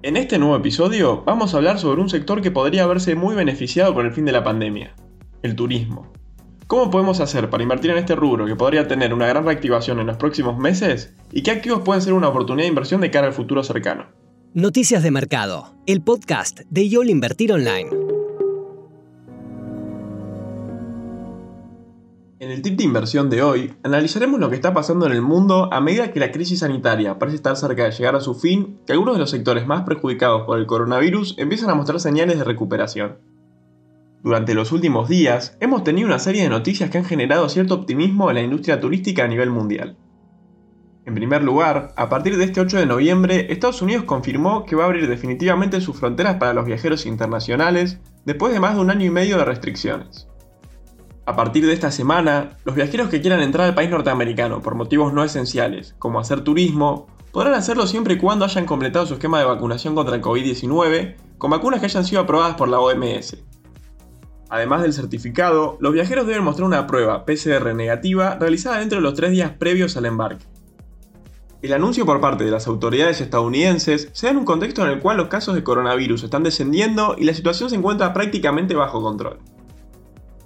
En este nuevo episodio vamos a hablar sobre un sector que podría verse muy beneficiado con el fin de la pandemia, el turismo. ¿Cómo podemos hacer para invertir en este rubro que podría tener una gran reactivación en los próximos meses? ¿Y qué activos pueden ser una oportunidad de inversión de cara al futuro cercano? Noticias de Mercado, el podcast de YOL Invertir Online. En el tip de inversión de hoy, analizaremos lo que está pasando en el mundo a medida que la crisis sanitaria parece estar cerca de llegar a su fin, que algunos de los sectores más perjudicados por el coronavirus empiezan a mostrar señales de recuperación. Durante los últimos días, hemos tenido una serie de noticias que han generado cierto optimismo en la industria turística a nivel mundial. En primer lugar, a partir de este 8 de noviembre, Estados Unidos confirmó que va a abrir definitivamente sus fronteras para los viajeros internacionales después de más de un año y medio de restricciones. A partir de esta semana, los viajeros que quieran entrar al país norteamericano por motivos no esenciales, como hacer turismo, podrán hacerlo siempre y cuando hayan completado su esquema de vacunación contra el COVID-19 con vacunas que hayan sido aprobadas por la OMS. Además del certificado, los viajeros deben mostrar una prueba PCR negativa realizada dentro de los tres días previos al embarque. El anuncio por parte de las autoridades estadounidenses se da en un contexto en el cual los casos de coronavirus están descendiendo y la situación se encuentra prácticamente bajo control.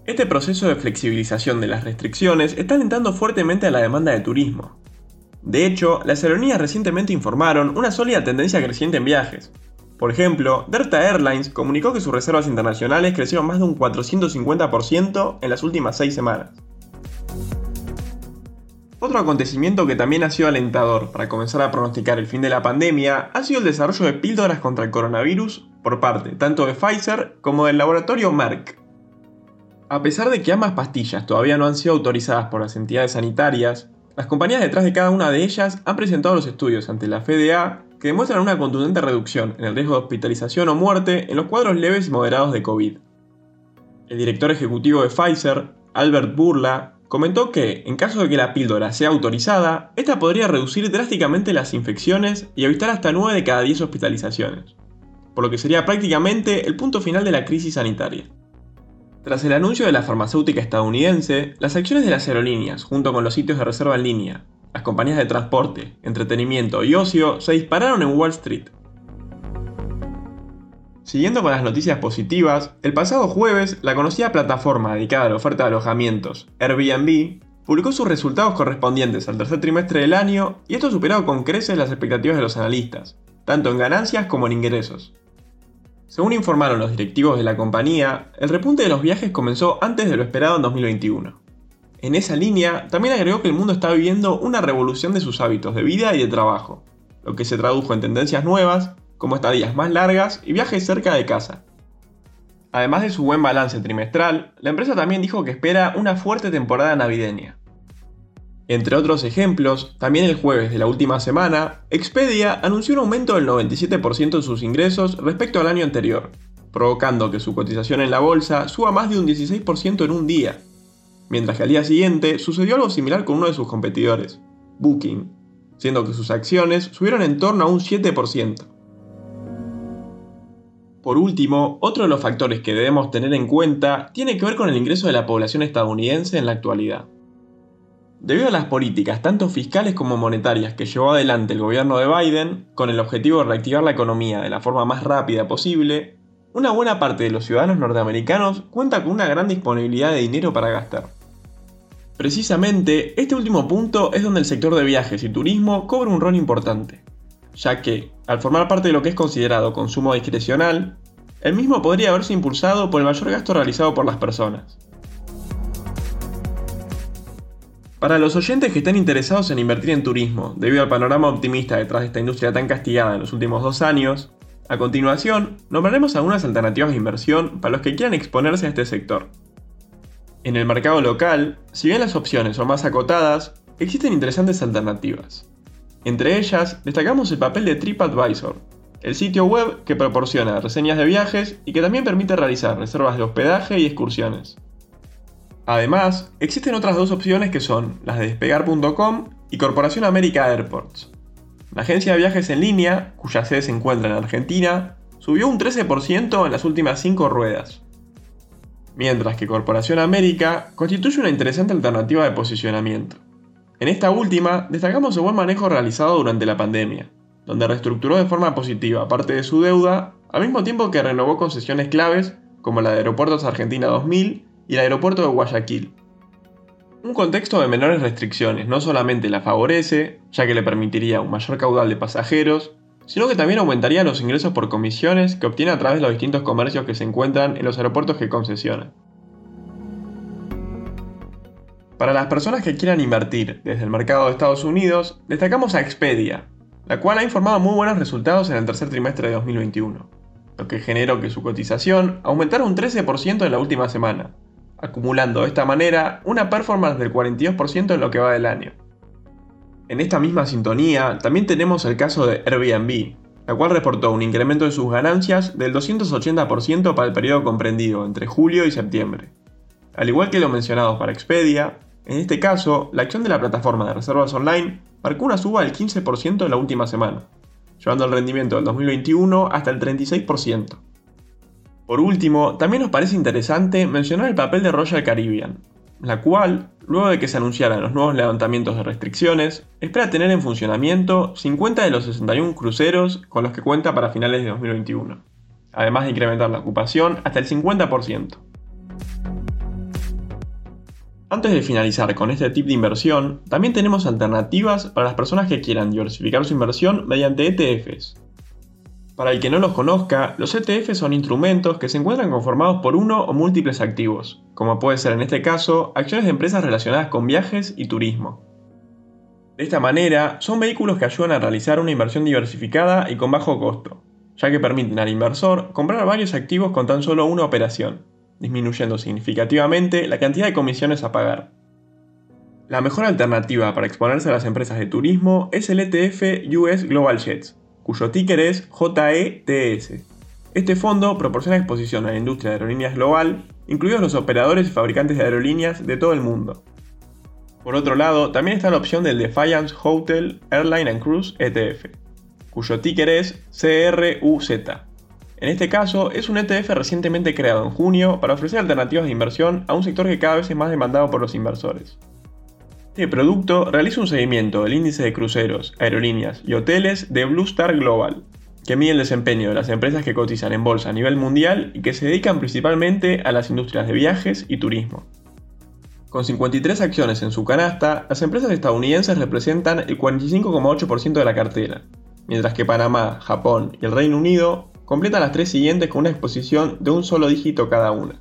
Este proceso de flexibilización de las restricciones está alentando fuertemente a la demanda de turismo. De hecho, las aerolíneas recientemente informaron una sólida tendencia creciente en viajes. Por ejemplo, Delta Airlines comunicó que sus reservas internacionales crecieron más de un 450% en las últimas seis semanas. Otro acontecimiento que también ha sido alentador para comenzar a pronosticar el fin de la pandemia ha sido el desarrollo de píldoras contra el coronavirus por parte tanto de Pfizer como del laboratorio Merck. A pesar de que ambas pastillas todavía no han sido autorizadas por las entidades sanitarias, las compañías detrás de cada una de ellas han presentado los estudios ante la FDA que demuestran una contundente reducción en el riesgo de hospitalización o muerte en los cuadros leves y moderados de COVID. El director ejecutivo de Pfizer, Albert Burla, comentó que, en caso de que la píldora sea autorizada, esta podría reducir drásticamente las infecciones y evitar hasta 9 de cada 10 hospitalizaciones, por lo que sería prácticamente el punto final de la crisis sanitaria. Tras el anuncio de la farmacéutica estadounidense, las acciones de las aerolíneas, junto con los sitios de reserva en línea, las compañías de transporte, entretenimiento y ocio, se dispararon en Wall Street. Siguiendo con las noticias positivas, el pasado jueves la conocida plataforma dedicada a la oferta de alojamientos, Airbnb, publicó sus resultados correspondientes al tercer trimestre del año y esto superado con creces las expectativas de los analistas, tanto en ganancias como en ingresos. Según informaron los directivos de la compañía, el repunte de los viajes comenzó antes de lo esperado en 2021. En esa línea, también agregó que el mundo está viviendo una revolución de sus hábitos de vida y de trabajo, lo que se tradujo en tendencias nuevas, como estadías más largas y viajes cerca de casa. Además de su buen balance trimestral, la empresa también dijo que espera una fuerte temporada navideña. Entre otros ejemplos, también el jueves de la última semana, Expedia anunció un aumento del 97% en sus ingresos respecto al año anterior, provocando que su cotización en la bolsa suba más de un 16% en un día, mientras que al día siguiente sucedió algo similar con uno de sus competidores, Booking, siendo que sus acciones subieron en torno a un 7%. Por último, otro de los factores que debemos tener en cuenta tiene que ver con el ingreso de la población estadounidense en la actualidad. Debido a las políticas tanto fiscales como monetarias que llevó adelante el gobierno de Biden, con el objetivo de reactivar la economía de la forma más rápida posible, una buena parte de los ciudadanos norteamericanos cuenta con una gran disponibilidad de dinero para gastar. Precisamente, este último punto es donde el sector de viajes y turismo cobra un rol importante, ya que, al formar parte de lo que es considerado consumo discrecional, el mismo podría haberse impulsado por el mayor gasto realizado por las personas. Para los oyentes que estén interesados en invertir en turismo, debido al panorama optimista detrás de esta industria tan castigada en los últimos dos años, a continuación nombraremos algunas alternativas de inversión para los que quieran exponerse a este sector. En el mercado local, si bien las opciones son más acotadas, existen interesantes alternativas. Entre ellas, destacamos el papel de TripAdvisor, el sitio web que proporciona reseñas de viajes y que también permite realizar reservas de hospedaje y excursiones. Además, existen otras dos opciones que son las de despegar.com y Corporación América Airports. La agencia de viajes en línea, cuya sede se encuentra en Argentina, subió un 13% en las últimas 5 ruedas. Mientras que Corporación América constituye una interesante alternativa de posicionamiento. En esta última, destacamos el buen manejo realizado durante la pandemia, donde reestructuró de forma positiva parte de su deuda, al mismo tiempo que renovó concesiones claves como la de Aeropuertos Argentina 2000 y el aeropuerto de Guayaquil. Un contexto de menores restricciones no solamente la favorece, ya que le permitiría un mayor caudal de pasajeros, sino que también aumentaría los ingresos por comisiones que obtiene a través de los distintos comercios que se encuentran en los aeropuertos que concesiona. Para las personas que quieran invertir desde el mercado de Estados Unidos, destacamos a Expedia, la cual ha informado muy buenos resultados en el tercer trimestre de 2021, lo que generó que su cotización aumentara un 13% en la última semana, acumulando de esta manera una performance del 42% en lo que va del año. En esta misma sintonía, también tenemos el caso de Airbnb, la cual reportó un incremento de sus ganancias del 280% para el periodo comprendido entre julio y septiembre. Al igual que lo mencionado para Expedia, en este caso, la acción de la plataforma de reservas online marcó una suba del 15% en la última semana, llevando el rendimiento del 2021 hasta el 36%. Por último, también nos parece interesante mencionar el papel de Royal Caribbean, la cual, luego de que se anunciaran los nuevos levantamientos de restricciones, espera tener en funcionamiento 50 de los 61 cruceros con los que cuenta para finales de 2021, además de incrementar la ocupación hasta el 50%. Antes de finalizar con este tip de inversión, también tenemos alternativas para las personas que quieran diversificar su inversión mediante ETFs. Para el que no los conozca, los ETFs son instrumentos que se encuentran conformados por uno o múltiples activos, como puede ser en este caso acciones de empresas relacionadas con viajes y turismo. De esta manera, son vehículos que ayudan a realizar una inversión diversificada y con bajo costo, ya que permiten al inversor comprar varios activos con tan solo una operación, disminuyendo significativamente la cantidad de comisiones a pagar. La mejor alternativa para exponerse a las empresas de turismo es el ETF US Global Jets, cuyo ticker es JETS. Este fondo proporciona exposición a la industria de aerolíneas global, incluidos los operadores y fabricantes de aerolíneas de todo el mundo. Por otro lado, también está la opción del Defiance Hotel Airline and Cruise ETF, cuyo ticker es CRUZ. En este caso, es un ETF recientemente creado en junio para ofrecer alternativas de inversión a un sector que cada vez es más demandado por los inversores. Este producto realiza un seguimiento del índice de cruceros, aerolíneas y hoteles de Blue Star Global, que mide el desempeño de las empresas que cotizan en bolsa a nivel mundial y que se dedican principalmente a las industrias de viajes y turismo. Con 53 acciones en su canasta, las empresas estadounidenses representan el 45,8% de la cartera, mientras que Panamá, Japón y el Reino Unido Completa las tres siguientes con una exposición de un solo dígito cada una.